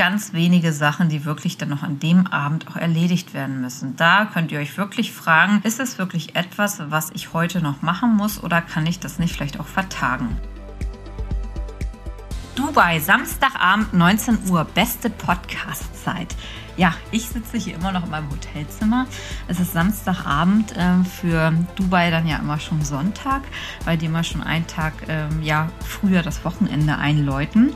ganz wenige Sachen, die wirklich dann noch an dem Abend auch erledigt werden müssen. Da könnt ihr euch wirklich fragen, ist es wirklich etwas, was ich heute noch machen muss oder kann ich das nicht vielleicht auch vertagen? Dubai, Samstagabend 19 Uhr, beste Podcast-Zeit. Ja, ich sitze hier immer noch in meinem Hotelzimmer. Es ist Samstagabend äh, für Dubai dann ja immer schon Sonntag, weil die immer schon einen Tag ähm, ja, früher das Wochenende einläuten.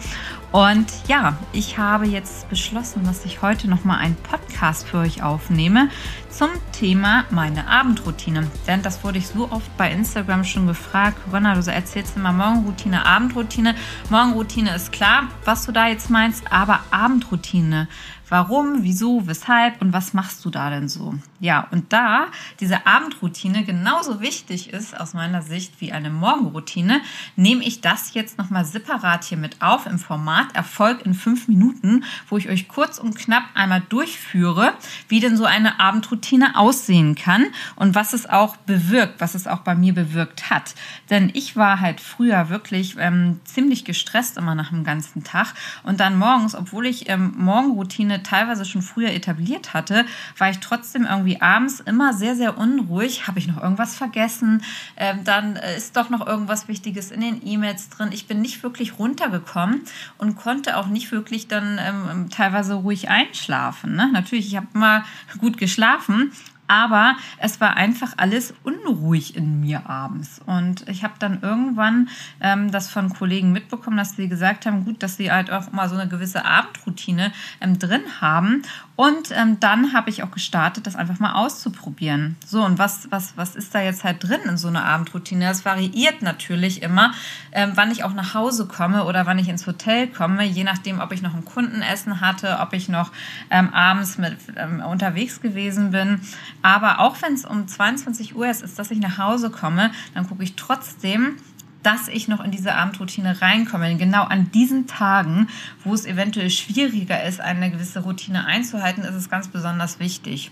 Und ja, ich habe jetzt beschlossen, dass ich heute nochmal einen Podcast für euch aufnehme zum Thema meine Abendroutine. Denn das wurde ich so oft bei Instagram schon gefragt. Corinna, du erzählst immer Morgenroutine, Abendroutine. Morgenroutine ist klar, was du da jetzt meinst, aber Abendroutine. Warum, wieso, weshalb und was machst du da denn so? Ja, und da diese Abendroutine genauso wichtig ist aus meiner Sicht wie eine Morgenroutine, nehme ich das jetzt nochmal separat hier mit auf im Format Erfolg in fünf Minuten, wo ich euch kurz und knapp einmal durchführe, wie denn so eine Abendroutine aussehen kann und was es auch bewirkt, was es auch bei mir bewirkt hat. Denn ich war halt früher wirklich ähm, ziemlich gestresst immer nach dem ganzen Tag und dann morgens, obwohl ich ähm, Morgenroutine Routine teilweise schon früher etabliert hatte, war ich trotzdem irgendwie abends immer sehr, sehr unruhig. Habe ich noch irgendwas vergessen? Ähm, dann äh, ist doch noch irgendwas Wichtiges in den E-Mails drin. Ich bin nicht wirklich runtergekommen und konnte auch nicht wirklich dann ähm, teilweise ruhig einschlafen. Ne? Natürlich, ich habe immer gut geschlafen, aber es war einfach alles unruhig in mir abends. Und ich habe dann irgendwann ähm, das von Kollegen mitbekommen, dass sie gesagt haben, gut, dass sie halt auch mal so eine gewisse Abendroutine ähm, drin haben. Und ähm, dann habe ich auch gestartet, das einfach mal auszuprobieren. So, und was, was, was ist da jetzt halt drin in so einer Abendroutine? Das variiert natürlich immer, ähm, wann ich auch nach Hause komme oder wann ich ins Hotel komme, je nachdem, ob ich noch ein Kundenessen hatte, ob ich noch ähm, abends mit ähm, unterwegs gewesen bin. Aber auch wenn es um 22 Uhr ist, ist, dass ich nach Hause komme, dann gucke ich trotzdem, dass ich noch in diese Abendroutine reinkomme. Denn genau an diesen Tagen, wo es eventuell schwieriger ist, eine gewisse Routine einzuhalten, ist es ganz besonders wichtig.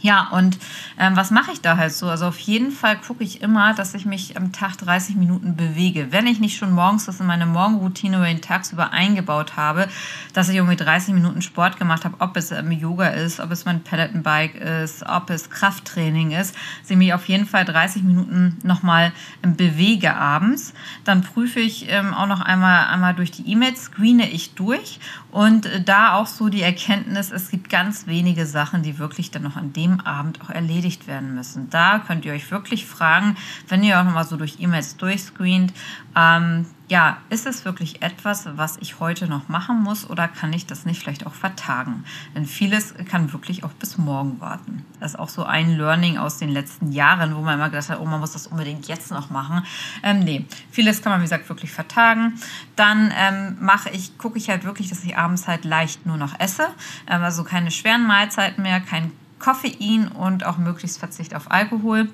Ja, und ähm, was mache ich da halt so? Also auf jeden Fall gucke ich immer, dass ich mich am Tag 30 Minuten bewege. Wenn ich nicht schon morgens das in meine Morgenroutine über den Tagsüber eingebaut habe, dass ich irgendwie 30 Minuten Sport gemacht habe, ob es ähm, Yoga ist, ob es mein Pelotonbike ist, ob es Krafttraining ist, dass ich mich auf jeden Fall 30 Minuten nochmal ähm, bewege abends. Dann prüfe ich ähm, auch noch einmal, einmal durch die E-Mails, screene ich durch und äh, da auch so die Erkenntnis, es gibt ganz wenige Sachen, die wirklich dann noch an dem dem Abend auch erledigt werden müssen. Da könnt ihr euch wirklich fragen, wenn ihr auch nochmal so durch E-Mails durchscreent, ähm, ja, ist es wirklich etwas, was ich heute noch machen muss oder kann ich das nicht vielleicht auch vertagen? Denn vieles kann wirklich auch bis morgen warten. Das ist auch so ein Learning aus den letzten Jahren, wo man immer gedacht hat, oh, man muss das unbedingt jetzt noch machen. Ähm, nee, vieles kann man, wie gesagt, wirklich vertagen. Dann ähm, mache ich, gucke ich halt wirklich, dass ich abends halt leicht nur noch esse. Ähm, also keine schweren Mahlzeiten mehr, kein Koffein und auch möglichst Verzicht auf Alkohol.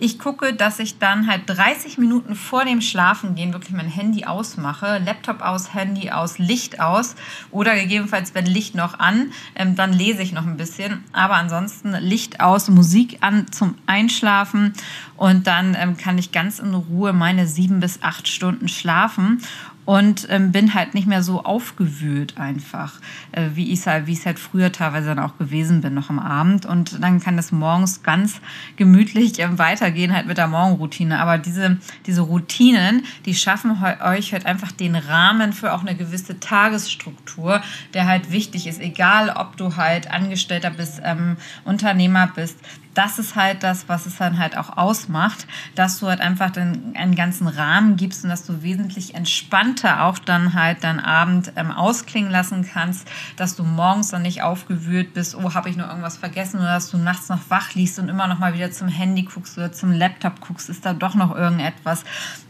Ich gucke, dass ich dann halt 30 Minuten vor dem Schlafengehen wirklich mein Handy ausmache, Laptop aus, Handy aus, Licht aus oder gegebenenfalls, wenn Licht noch an, ähm, dann lese ich noch ein bisschen. Aber ansonsten Licht aus, Musik an zum Einschlafen und dann ähm, kann ich ganz in Ruhe meine sieben bis acht Stunden schlafen und ähm, bin halt nicht mehr so aufgewühlt einfach, äh, wie ich halt, wie es halt früher teilweise dann auch gewesen bin, noch am Abend. Und dann kann das morgens ganz gemütlich ähm, weitergehen, halt mit der Morgenroutine. Aber diese, diese Routinen, die schaffen euch halt einfach den Rahmen für auch eine gewisse Tagesstruktur, der halt wichtig ist, egal ob du halt Angestellter bist, ähm, Unternehmer bist das ist halt das, was es dann halt auch ausmacht, dass du halt einfach den, einen ganzen Rahmen gibst und dass du wesentlich entspannter auch dann halt deinen Abend ähm, ausklingen lassen kannst, dass du morgens dann nicht aufgewühlt bist, oh, habe ich noch irgendwas vergessen oder dass du nachts noch wach liegst und immer noch mal wieder zum Handy guckst oder zum Laptop guckst, ist da doch noch irgendetwas.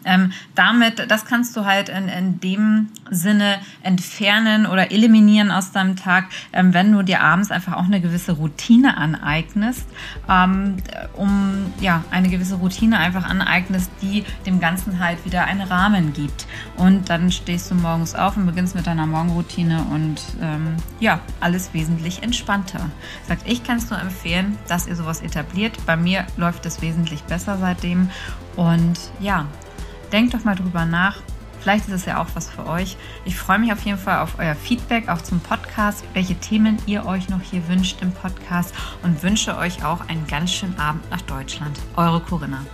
Ähm, damit, das kannst du halt in, in dem Sinne entfernen oder eliminieren aus deinem Tag, ähm, wenn du dir abends einfach auch eine gewisse Routine aneignest ähm, um ja, eine gewisse Routine einfach aneignest, die dem Ganzen halt wieder einen Rahmen gibt. Und dann stehst du morgens auf und beginnst mit deiner Morgenroutine und ähm, ja, alles wesentlich entspannter. Sagt, ich kann es nur empfehlen, dass ihr sowas etabliert. Bei mir läuft es wesentlich besser seitdem. Und ja, denkt doch mal drüber nach, Vielleicht ist es ja auch was für euch. Ich freue mich auf jeden Fall auf euer Feedback, auch zum Podcast, welche Themen ihr euch noch hier wünscht im Podcast und wünsche euch auch einen ganz schönen Abend nach Deutschland. Eure Corinna.